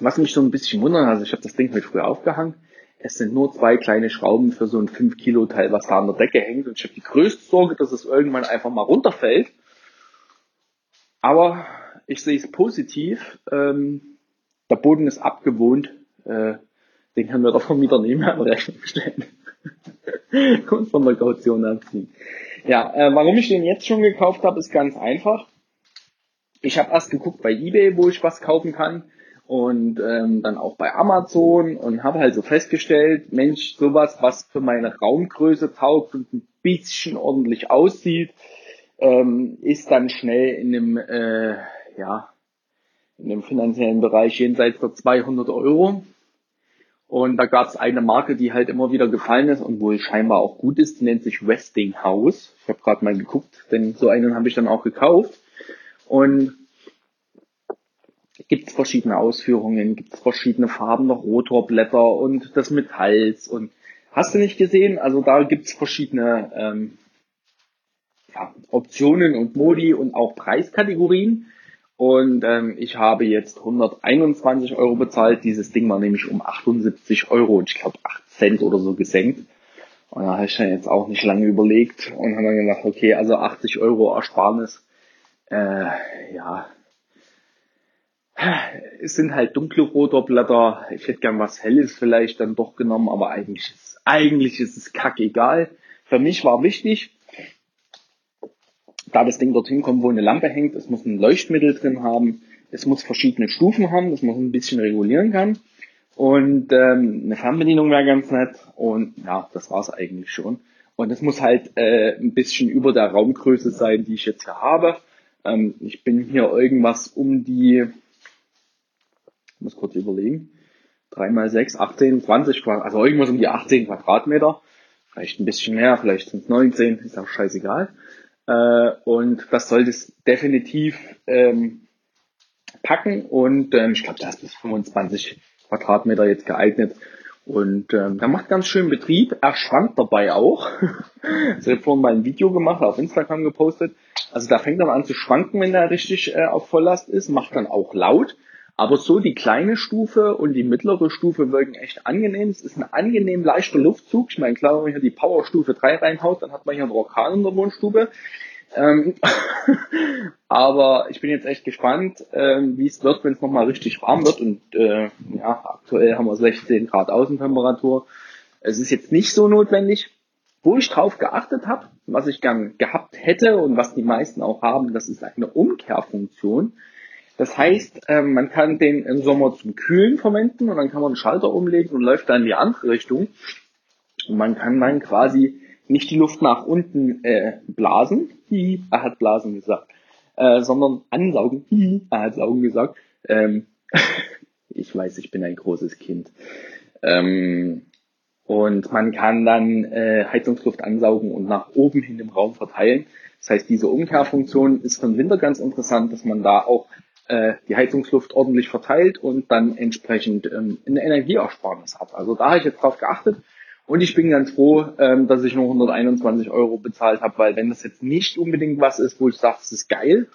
was mich so ein bisschen wundert, also ich habe das Ding heute früh aufgehangen, es sind nur zwei kleine Schrauben für so ein 5 Kilo Teil, was da an der Decke hängt. Und ich habe die größte Sorge, dass es irgendwann einfach mal runterfällt. Aber ich sehe es positiv. Ähm, der Boden ist abgewohnt. Äh, den können wir doch vom Mieter nehmen an Rechnung stellen. Und von der Kaution abziehen. Ja, äh, warum ich den jetzt schon gekauft habe, ist ganz einfach. Ich habe erst geguckt bei eBay, wo ich was kaufen kann und ähm, dann auch bei Amazon und habe halt so festgestellt, Mensch, sowas, was für meine Raumgröße taugt und ein bisschen ordentlich aussieht, ähm, ist dann schnell in dem, äh, ja, in dem finanziellen Bereich jenseits der 200 Euro. Und da gab es eine Marke, die halt immer wieder gefallen ist und wohl scheinbar auch gut ist, die nennt sich Westinghouse. Ich habe gerade mal geguckt, denn so einen habe ich dann auch gekauft. Und gibt es verschiedene Ausführungen, gibt es verschiedene Farben der Rotorblätter und des Metalls und hast du nicht gesehen? Also da gibt es verschiedene ähm, ja, Optionen und Modi und auch Preiskategorien. Und ähm, ich habe jetzt 121 Euro bezahlt. Dieses Ding war nämlich um 78 Euro und ich glaube 8 Cent oder so gesenkt. Und da habe ich dann jetzt auch nicht lange überlegt und habe dann gedacht, okay, also 80 Euro Ersparnis. Äh, ja, es sind halt dunkle Rotorblätter. Ich hätte gern was Helles vielleicht dann doch genommen, aber eigentlich ist, eigentlich ist es kackegal. Für mich war wichtig, da das Ding dorthin kommt, wo eine Lampe hängt, es muss ein Leuchtmittel drin haben, es muss verschiedene Stufen haben, dass man ein bisschen regulieren kann. Und ähm, eine Fernbedienung wäre ganz nett. Und ja, das war's eigentlich schon. Und es muss halt äh, ein bisschen über der Raumgröße sein, die ich jetzt hier habe. Ähm, ich bin hier irgendwas um die, ich muss kurz überlegen, 3 mal 6, 18, 20, also irgendwas um die 18 Quadratmeter. Vielleicht ein bisschen mehr, vielleicht sind es 19, ist auch scheißegal. Äh, und das sollte es definitiv ähm, packen. Und ähm, ich glaube, da ist bis 25 Quadratmeter jetzt geeignet. Und ähm, er macht ganz schön Betrieb. Er schwankt dabei auch. ich habe vorhin mal ein Video gemacht, auf Instagram gepostet. Also da fängt er an zu schwanken, wenn er richtig äh, auf Volllast ist, macht dann auch laut. Aber so die kleine Stufe und die mittlere Stufe wirken echt angenehm. Es ist ein angenehm leichter Luftzug. Ich meine, klar, wenn man hier die Powerstufe 3 reinhaut, dann hat man hier einen Orkan in der Wohnstube. Ähm, aber ich bin jetzt echt gespannt, ähm, wie es wird, wenn es nochmal richtig warm wird. Und äh, ja, aktuell haben wir 16 Grad Außentemperatur. Es ist jetzt nicht so notwendig. Wo ich drauf geachtet habe, was ich gern gehabt hätte und was die meisten auch haben, das ist eine Umkehrfunktion. Das heißt, ähm, man kann den im Sommer zum Kühlen verwenden und dann kann man einen Schalter umlegen und läuft dann in die andere Richtung. Und man kann dann quasi nicht die Luft nach unten äh, blasen, hi, er hat blasen gesagt, äh, sondern ansaugen, hi, er hat saugen gesagt. Ähm, ich weiß, ich bin ein großes Kind. Ähm, und man kann dann äh, Heizungsluft ansaugen und nach oben hin im Raum verteilen. Das heißt, diese Umkehrfunktion ist für den Winter ganz interessant, dass man da auch äh, die Heizungsluft ordentlich verteilt und dann entsprechend ähm, eine Energieersparnis hat. Also da habe ich jetzt drauf geachtet Und ich bin ganz froh, ähm, dass ich nur 121 Euro bezahlt habe, weil wenn das jetzt nicht unbedingt was ist, wo ich sage, es ist geil,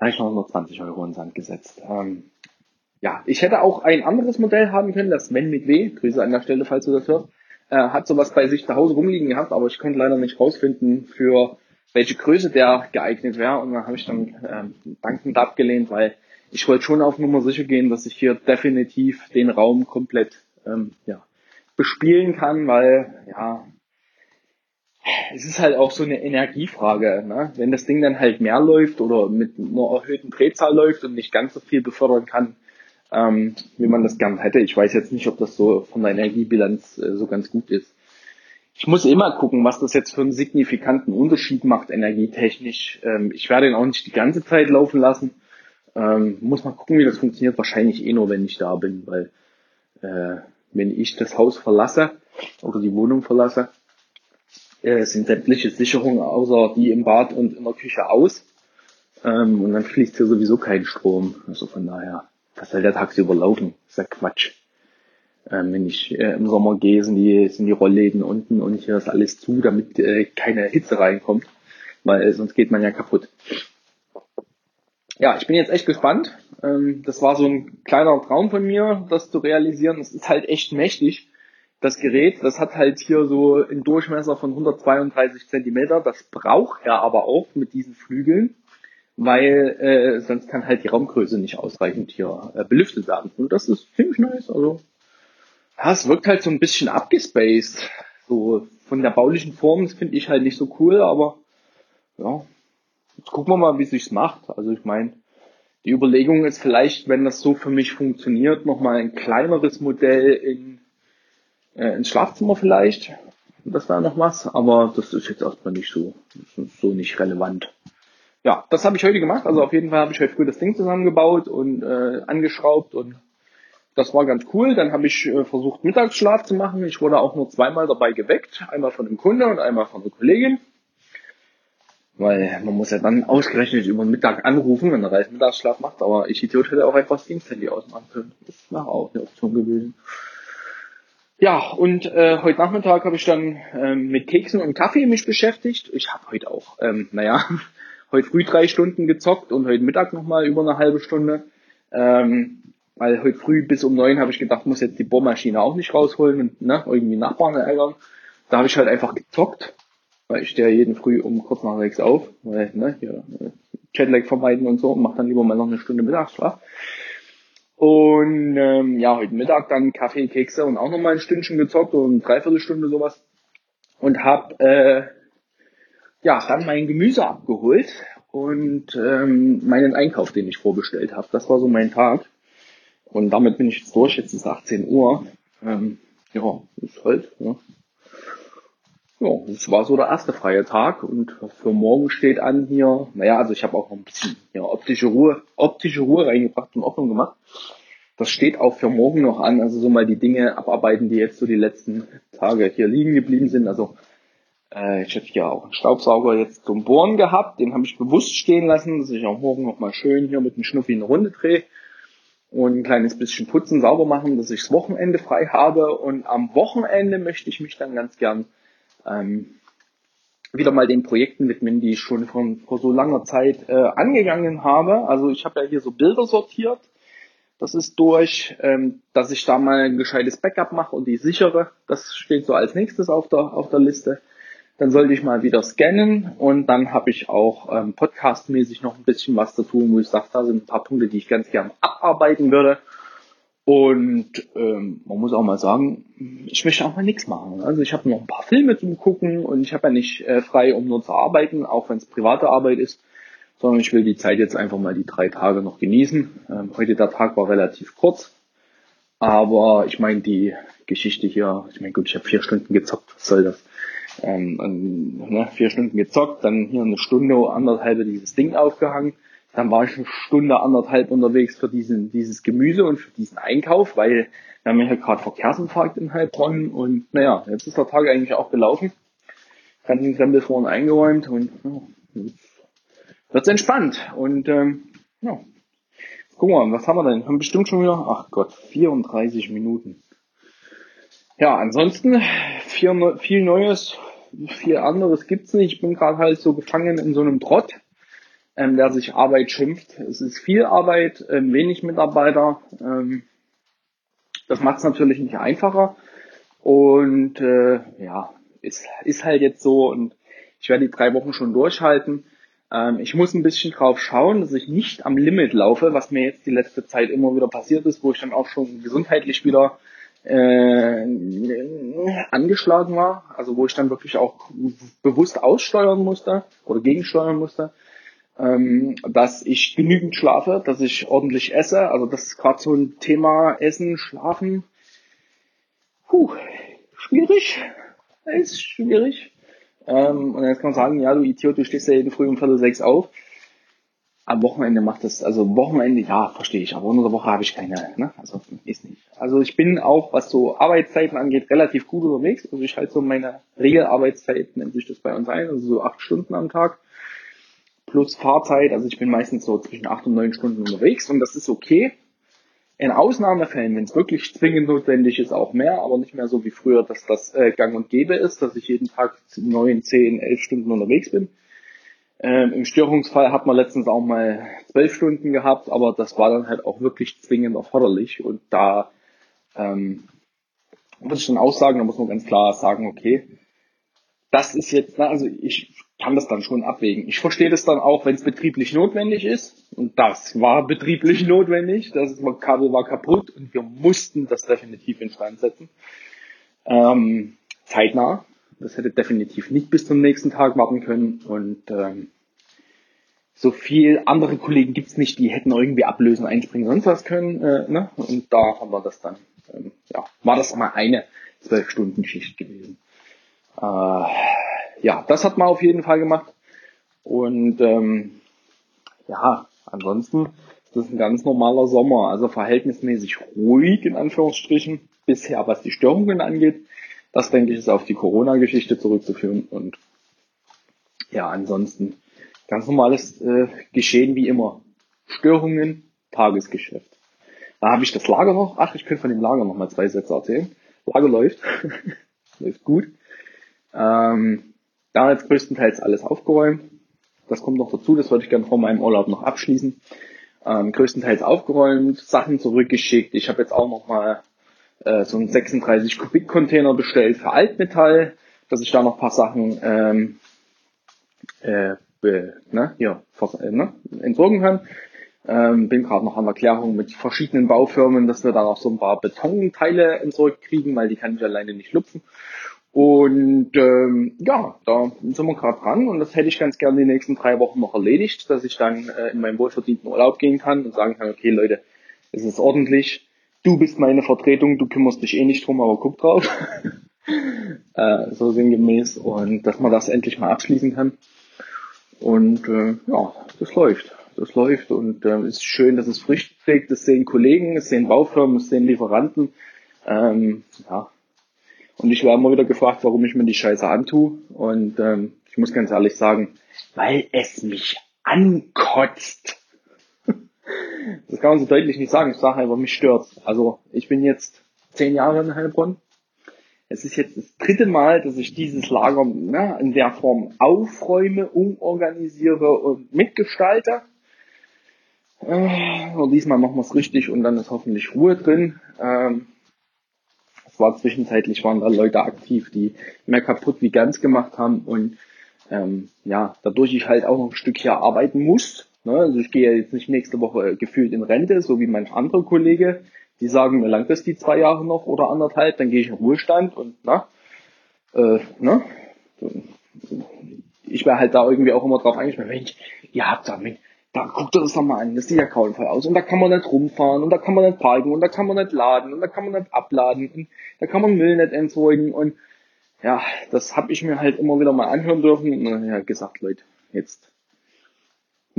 habe ich noch 120 Euro ins Sand gesetzt. Ähm, ja, ich hätte auch ein anderes Modell haben können, das Sven mit W, Grüße an der Stelle, falls du das hörst, äh, hat sowas bei sich zu Hause rumliegen gehabt, aber ich konnte leider nicht rausfinden, für welche Größe der geeignet wäre. Und dann habe ich dann ähm, dankend abgelehnt, weil ich wollte schon auf Nummer sicher gehen, dass ich hier definitiv den Raum komplett ähm, ja, bespielen kann, weil ja, es ist halt auch so eine Energiefrage. Ne? Wenn das Ding dann halt mehr läuft oder mit einer erhöhten Drehzahl läuft und nicht ganz so viel befördern kann, ähm, wie man das gern hätte. Ich weiß jetzt nicht, ob das so von der Energiebilanz äh, so ganz gut ist. Ich muss immer gucken, was das jetzt für einen signifikanten Unterschied macht energietechnisch. Ähm, ich werde ihn auch nicht die ganze Zeit laufen lassen. Ähm, muss mal gucken, wie das funktioniert. Wahrscheinlich eh nur, wenn ich da bin, weil äh, wenn ich das Haus verlasse oder die Wohnung verlasse, äh, sind sämtliche Sicherungen außer die im Bad und in der Küche aus. Ähm, und dann fließt hier sowieso kein Strom. Also von daher, was soll der tagsüber laufen? Das ist ja Quatsch. Ähm, wenn ich äh, im Sommer gehe, sind die, sind die Rollläden unten und hier ist alles zu, damit äh, keine Hitze reinkommt, weil sonst geht man ja kaputt. Ja, ich bin jetzt echt gespannt. Ähm, das war so ein kleiner Traum von mir, das zu realisieren. Es ist halt echt mächtig, das Gerät. Das hat halt hier so einen Durchmesser von 132 Zentimeter. Das braucht er aber auch mit diesen Flügeln, weil äh, sonst kann halt die Raumgröße nicht ausreichend hier äh, belüftet werden. Und das ist ziemlich nice. Also ja, es wirkt halt so ein bisschen abgespaced. So von der baulichen Form, das finde ich halt nicht so cool, aber ja, jetzt gucken wir mal, wie sich's macht. Also ich meine, die Überlegung ist vielleicht, wenn das so für mich funktioniert, nochmal ein kleineres Modell in, äh, ins Schlafzimmer vielleicht. Das wäre noch was, aber das ist jetzt erstmal nicht so, so nicht relevant. Ja, das habe ich heute gemacht. Also auf jeden Fall habe ich heute früh das Ding zusammengebaut und äh, angeschraubt und das war ganz cool. Dann habe ich äh, versucht, Mittagsschlaf zu machen. Ich wurde auch nur zweimal dabei geweckt. Einmal von einem Kunde und einmal von einer Kollegin. Weil man muss ja dann ausgerechnet über den Mittag anrufen, wenn der Reis Mittagsschlaf macht. Aber ich Idiot hätte auch einfach das Diensthandy ausmachen können. Das wäre auch eine Option gewesen. Ja, und äh, heute Nachmittag habe ich dann ähm, mit Keksen und Kaffee mich beschäftigt. Ich habe heute auch, ähm, naja, heute früh drei Stunden gezockt und heute Mittag nochmal über eine halbe Stunde. Ähm, weil heute früh bis um neun habe ich gedacht, muss jetzt die Bohrmaschine auch nicht rausholen und ne, irgendwie Nachbarn ärgern. Da habe ich halt einfach gezockt weil ich stehe jeden Früh um kurz nach sechs auf, weil, ne, hier, Jetlag vermeiden und so und mache dann lieber mal noch eine Stunde Mittagsschlaf. Und ähm, ja, heute Mittag dann Kaffee, Kekse und auch noch mal ein Stündchen gezockt und eine Dreiviertelstunde sowas. Und hab äh, ja dann mein Gemüse abgeholt und ähm, meinen Einkauf, den ich vorbestellt habe. Das war so mein Tag. Und damit bin ich jetzt durch. Jetzt ist 18 Uhr. Ähm, ja, ist halt. Ja. Ja, das war so der erste freie Tag und für morgen steht an hier, naja, also ich habe auch ein bisschen ja, optische Ruhe, optische Ruhe reingebracht und Ordnung gemacht. Das steht auch für morgen noch an, also so mal die Dinge abarbeiten, die jetzt so die letzten Tage hier liegen geblieben sind. Also äh, ich hätte ja auch einen Staubsauger jetzt zum Bohren gehabt, den habe ich bewusst stehen lassen, dass ich auch morgen noch mal schön hier mit dem Schnuffi eine Runde drehe und ein kleines bisschen putzen, sauber machen, dass ich das Wochenende frei habe. Und am Wochenende möchte ich mich dann ganz gern ähm, wieder mal den Projekten widmen, die ich schon von, vor so langer Zeit äh, angegangen habe. Also ich habe ja hier so Bilder sortiert. Das ist durch, ähm, dass ich da mal ein gescheites Backup mache und die sichere. Das steht so als nächstes auf der, auf der Liste. Dann sollte ich mal wieder scannen und dann habe ich auch ähm, podcastmäßig noch ein bisschen was zu tun, wo ich sage, da sind ein paar Punkte, die ich ganz gern abarbeiten würde. Und ähm, man muss auch mal sagen, ich möchte auch mal nichts machen. Also ich habe noch ein paar Filme zum Gucken und ich habe ja nicht äh, frei, um nur zu arbeiten, auch wenn es private Arbeit ist, sondern ich will die Zeit jetzt einfach mal die drei Tage noch genießen. Ähm, heute der Tag war relativ kurz, aber ich meine die Geschichte hier, ich meine gut, ich habe vier Stunden gezockt, was soll das? Ähm, und, ne, vier Stunden gezockt, dann hier eine Stunde, anderthalb dieses Ding aufgehangen dann war ich eine Stunde, anderthalb unterwegs für diesen, dieses Gemüse und für diesen Einkauf, weil wir haben ja gerade Verkehrsinfarkt in Heilbronn und naja, jetzt ist der Tag eigentlich auch gelaufen. Ganzen Krempel vorne eingeräumt und ja, wird's entspannt. Und ähm, ja, wir mal, was haben wir denn? Haben bestimmt schon wieder, ach Gott, 34 Minuten. Ja, ansonsten viel, viel Neues, viel anderes gibt's nicht. Ich bin gerade halt so gefangen in so einem Trott, ähm, der sich Arbeit schimpft. Es ist viel Arbeit, ähm, wenig Mitarbeiter. Ähm, das macht es natürlich nicht einfacher. Und äh, ja, ist, ist halt jetzt so und ich werde die drei Wochen schon durchhalten. Ähm, ich muss ein bisschen drauf schauen, dass ich nicht am Limit laufe, was mir jetzt die letzte Zeit immer wieder passiert ist, wo ich dann auch schon gesundheitlich wieder äh, angeschlagen war, also wo ich dann wirklich auch bewusst aussteuern musste oder gegensteuern musste, ähm, dass ich genügend schlafe, dass ich ordentlich esse. Also das ist gerade so ein Thema Essen, Schlafen. Puh, schwierig. Ist schwierig. Ähm, und jetzt kann man sagen, ja, du Idiot, du stehst ja jeden Früh um Viertel sechs auf am Wochenende macht das, also Wochenende, ja, verstehe ich, aber unter der Woche habe ich keine, ne? Also ist nicht. Also ich bin auch, was so Arbeitszeiten angeht, relativ gut unterwegs. Also ich halte so meine Regelarbeitszeit, nennt sich das bei uns ein, also so acht Stunden am Tag. Plus Fahrzeit, also ich bin meistens so zwischen acht und neun Stunden unterwegs und das ist okay. In Ausnahmefällen, wenn es wirklich zwingend notwendig ist, auch mehr, aber nicht mehr so wie früher, dass das äh, gang und gäbe ist, dass ich jeden Tag neun, zehn, elf Stunden unterwegs bin ähm, Im Störungsfall hat man letztens auch mal zwölf Stunden gehabt, aber das war dann halt auch wirklich zwingend erforderlich. Und da ähm, muss ich dann auch sagen, da muss man ganz klar sagen, okay, das ist jetzt, also ich kann das dann schon abwägen. Ich verstehe das dann auch, wenn es betrieblich notwendig ist. Und das war betrieblich notwendig. Das Kabel war kaputt und wir mussten das definitiv instand setzen. Ähm, zeitnah. Das hätte definitiv nicht bis zum nächsten Tag warten können. Und ähm, so viel andere Kollegen gibt's nicht, die hätten irgendwie ablösen, einspringen, sonst was können. Äh, ne? Und da haben wir das dann, ähm, ja, war das mal eine zwölf Stunden Schicht gewesen. Äh, ja, das hat man auf jeden Fall gemacht. Und ähm, ja, ansonsten ist das ein ganz normaler Sommer, also verhältnismäßig ruhig in Anführungsstrichen bisher, was die Störungen angeht. Das denke ich ist auf die Corona-Geschichte zurückzuführen und ja, ansonsten ganz normales äh, Geschehen wie immer. Störungen, Tagesgeschäft. Da habe ich das Lager noch. Ach, ich könnte von dem Lager noch mal zwei Sätze erzählen. Lager läuft. läuft gut. Ähm, da jetzt größtenteils alles aufgeräumt. Das kommt noch dazu, das wollte ich gerne vor meinem Urlaub noch abschließen. Ähm, größtenteils aufgeräumt, Sachen zurückgeschickt. Ich habe jetzt auch noch mal äh, so einen 36 Kubik Container bestellt für Altmetall, dass ich da noch paar Sachen ähm, äh, ne, hier, äh, ne, entsorgen kann. Ähm, bin gerade noch an Erklärung mit verschiedenen Baufirmen, dass wir da noch so ein paar Betonteile entsorgt kriegen, weil die kann ich alleine nicht lupfen. Und ähm, ja, da sind wir gerade dran und das hätte ich ganz gerne die nächsten drei Wochen noch erledigt, dass ich dann äh, in meinen wohlverdienten Urlaub gehen kann und sagen kann, okay Leute, es ist ordentlich, du bist meine Vertretung, du kümmerst dich eh nicht drum, aber guck drauf. äh, so sinngemäß. Und dass man das endlich mal abschließen kann. Und äh, ja, das läuft. Das läuft und äh, ist schön, dass es Früchte trägt. Das sehen Kollegen, es sehen Baufirmen, es sehen Lieferanten. Ähm, ja. Und ich war immer wieder gefragt, warum ich mir die Scheiße antue. Und ähm, ich muss ganz ehrlich sagen, weil es mich ankotzt. Das kann man so deutlich nicht sagen. Ich sage einfach, mich stört's. Also ich bin jetzt zehn Jahre in Heilbronn. Es ist jetzt das dritte Mal, dass ich dieses Lager ne, in der Form aufräume, umorganisiere und mitgestalte. Äh, und diesmal machen wir es richtig und dann ist hoffentlich Ruhe drin. Ähm, es war zwischenzeitlich waren da Leute aktiv, die mehr kaputt wie ganz gemacht haben und ähm, ja, dadurch ich halt auch noch ein Stück hier arbeiten muss, Ne? Also ich gehe jetzt nicht nächste Woche gefühlt in Rente, so wie mein anderer Kollege. Die sagen, mir langt das die zwei Jahre noch oder anderthalb, dann gehe ich in Ruhestand und na, äh, ne? Ich wäre halt da irgendwie auch immer drauf eingeschrieben, Mensch, ihr habt da mit, da guckt ihr das doch mal an, das sieht ja grauenvoll aus. Und da kann man nicht rumfahren und da kann man nicht parken und da kann man nicht laden und da kann man nicht abladen und da kann man Müll nicht entsorgen und ja, das habe ich mir halt immer wieder mal anhören dürfen und dann ja gesagt, Leute, jetzt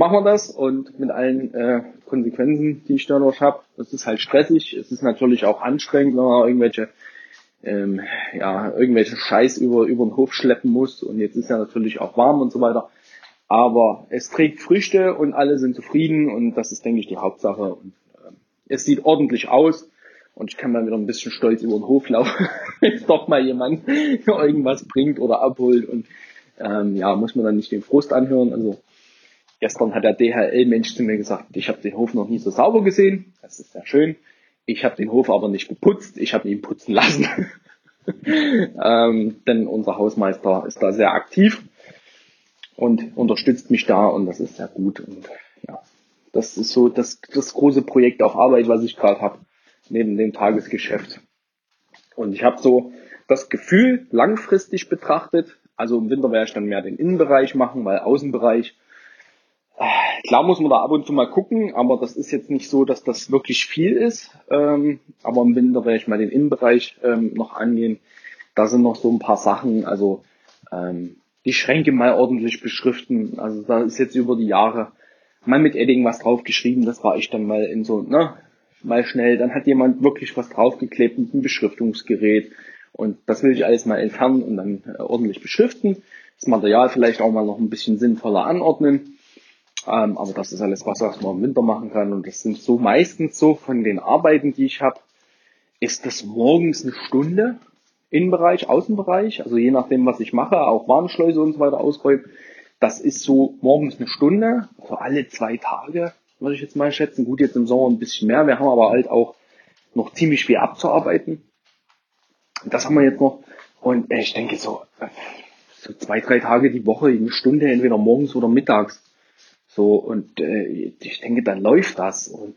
machen wir das und mit allen äh, Konsequenzen, die ich dadurch habe. Das ist halt stressig, es ist natürlich auch anstrengend, wenn man irgendwelche ähm, ja, irgendwelche Scheiß über, über den Hof schleppen muss und jetzt ist ja natürlich auch warm und so weiter. Aber es trägt Früchte und alle sind zufrieden und das ist, denke ich, die Hauptsache. Und, äh, es sieht ordentlich aus und ich kann mal wieder ein bisschen stolz über den Hof laufen, wenn doch mal jemand irgendwas bringt oder abholt und ähm, ja, muss man dann nicht den Frust anhören. Also gestern hat der DHL-Mensch zu mir gesagt, ich habe den Hof noch nie so sauber gesehen. Das ist sehr schön. Ich habe den Hof aber nicht geputzt, ich habe ihn putzen lassen. ähm, denn unser Hausmeister ist da sehr aktiv und unterstützt mich da und das ist sehr gut. Und ja, das ist so das, das große Projekt auf Arbeit, was ich gerade habe, neben dem Tagesgeschäft. Und ich habe so das Gefühl, langfristig betrachtet, also im Winter werde ich dann mehr den Innenbereich machen, weil Außenbereich, klar muss man da ab und zu mal gucken, aber das ist jetzt nicht so, dass das wirklich viel ist. Ähm, aber im Winter werde ich mal den Innenbereich ähm, noch angehen. Da sind noch so ein paar Sachen, also ähm, die Schränke mal ordentlich beschriften. Also da ist jetzt über die Jahre mal mit Edding was draufgeschrieben. Das war ich dann mal in so, ne, mal schnell. Dann hat jemand wirklich was draufgeklebt mit einem Beschriftungsgerät. Und das will ich alles mal entfernen und dann äh, ordentlich beschriften. Das Material vielleicht auch mal noch ein bisschen sinnvoller anordnen. Ähm, aber das ist alles was, was man im Winter machen kann. Und das sind so meistens so von den Arbeiten, die ich habe, ist das morgens eine Stunde Innenbereich, Außenbereich, also je nachdem, was ich mache, auch Warnschleuse und so weiter ausräumen. Das ist so morgens eine Stunde, also alle zwei Tage, würde ich jetzt mal schätzen. Gut, jetzt im Sommer ein bisschen mehr. Wir haben aber halt auch noch ziemlich viel abzuarbeiten. Das haben wir jetzt noch. Und ich denke so, so zwei, drei Tage die Woche, eine Stunde, entweder morgens oder mittags. So, und äh, ich denke, dann läuft das. Und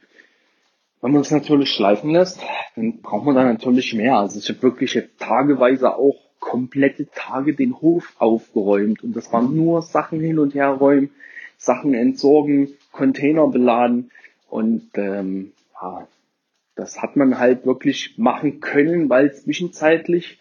wenn man es natürlich schleifen lässt, dann braucht man da natürlich mehr. Also ich habe wirklich jetzt tageweise auch komplette Tage den Hof aufgeräumt und das waren nur Sachen hin und her räumen, Sachen entsorgen, Container beladen und ähm, ja, das hat man halt wirklich machen können, weil zwischenzeitlich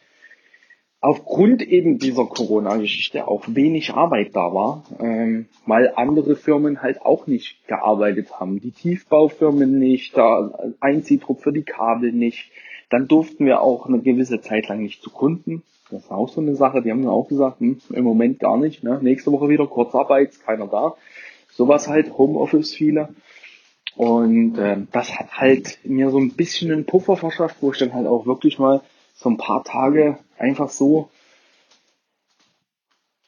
aufgrund eben dieser Corona-Geschichte auch wenig Arbeit da war, ähm, weil andere Firmen halt auch nicht gearbeitet haben. Die Tiefbaufirmen nicht, der Einziehdruck für die Kabel nicht. Dann durften wir auch eine gewisse Zeit lang nicht zu Kunden. Das war auch so eine Sache, die haben dann auch gesagt, hm, im Moment gar nicht. Ne? Nächste Woche wieder Kurzarbeit, keiner da. Sowas halt, Homeoffice viele. Und äh, das hat halt mir so ein bisschen einen Puffer verschafft, wo ich dann halt auch wirklich mal so ein paar Tage einfach so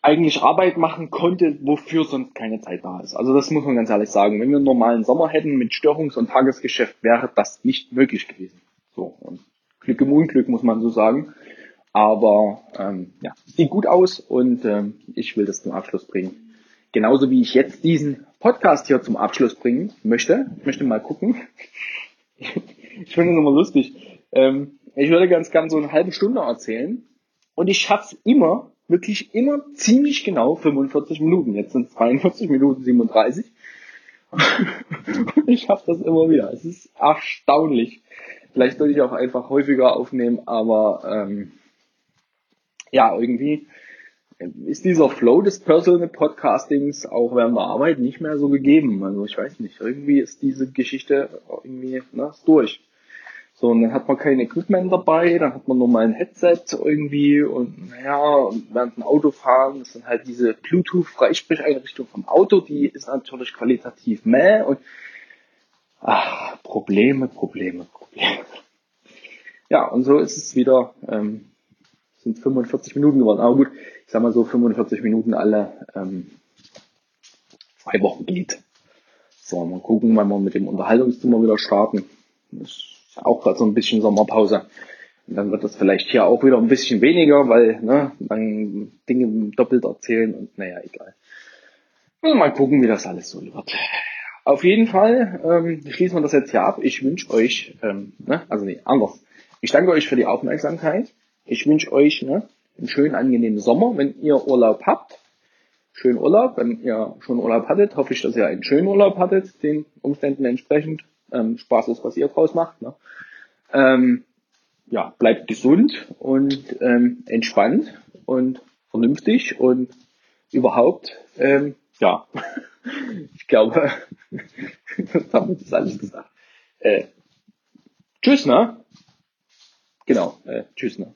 eigentlich Arbeit machen konnte, wofür sonst keine Zeit da ist. Also das muss man ganz ehrlich sagen. Wenn wir einen normalen Sommer hätten mit Störungs- und Tagesgeschäft, wäre das nicht möglich gewesen. So, und Glück im Unglück muss man so sagen. Aber ähm, ja, sieht gut aus und ähm, ich will das zum Abschluss bringen. Genauso wie ich jetzt diesen Podcast hier zum Abschluss bringen möchte. Ich möchte mal gucken. ich finde es immer lustig. Ähm, ich würde ganz gern so eine halbe Stunde erzählen. Und ich schaff's immer, wirklich immer ziemlich genau 45 Minuten. Jetzt sind es 42 Minuten 37. Und ich schaff das immer wieder. Es ist erstaunlich. Vielleicht sollte ich auch einfach häufiger aufnehmen, aber ähm, ja, irgendwie ist dieser Flow des Personal Podcastings auch während der Arbeit nicht mehr so gegeben. Also ich weiß nicht, irgendwie ist diese Geschichte irgendwie ne, ist durch. So, und dann hat man kein Equipment dabei, dann hat man nur mal ein Headset irgendwie und naja, und während dem Autofahren, das sind halt diese Bluetooth-Freisprecheinrichtung vom Auto, die ist natürlich qualitativ mehr und ach, Probleme, Probleme, Probleme. Ja, und so ist es wieder, ähm, sind 45 Minuten geworden. Aber gut, ich sag mal so 45 Minuten alle ähm, zwei Wochen geht. So, mal gucken, wann wir mit dem Unterhaltungszimmer wieder starten. Das auch gerade so ein bisschen Sommerpause. Und dann wird das vielleicht hier auch wieder ein bisschen weniger, weil ne, dann Dinge doppelt erzählen und naja, egal. Und mal gucken, wie das alles so wird. Auf jeden Fall ähm, schließen wir das jetzt hier ab. Ich wünsche euch, ähm, ne, also nee, anders. Ich danke euch für die Aufmerksamkeit. Ich wünsche euch ne, einen schönen, angenehmen Sommer, wenn ihr Urlaub habt. Schönen Urlaub. Wenn ihr schon Urlaub hattet, hoffe ich, dass ihr einen schönen Urlaub hattet, den Umständen entsprechend ähm, Spaß ist, was ihr draus macht. Ne? Ähm, ja, bleibt gesund und ähm, entspannt und vernünftig und überhaupt, ähm, ja, ich glaube, wir das alles gesagt. Äh, tschüss, ne? Genau, äh, tschüss, ne?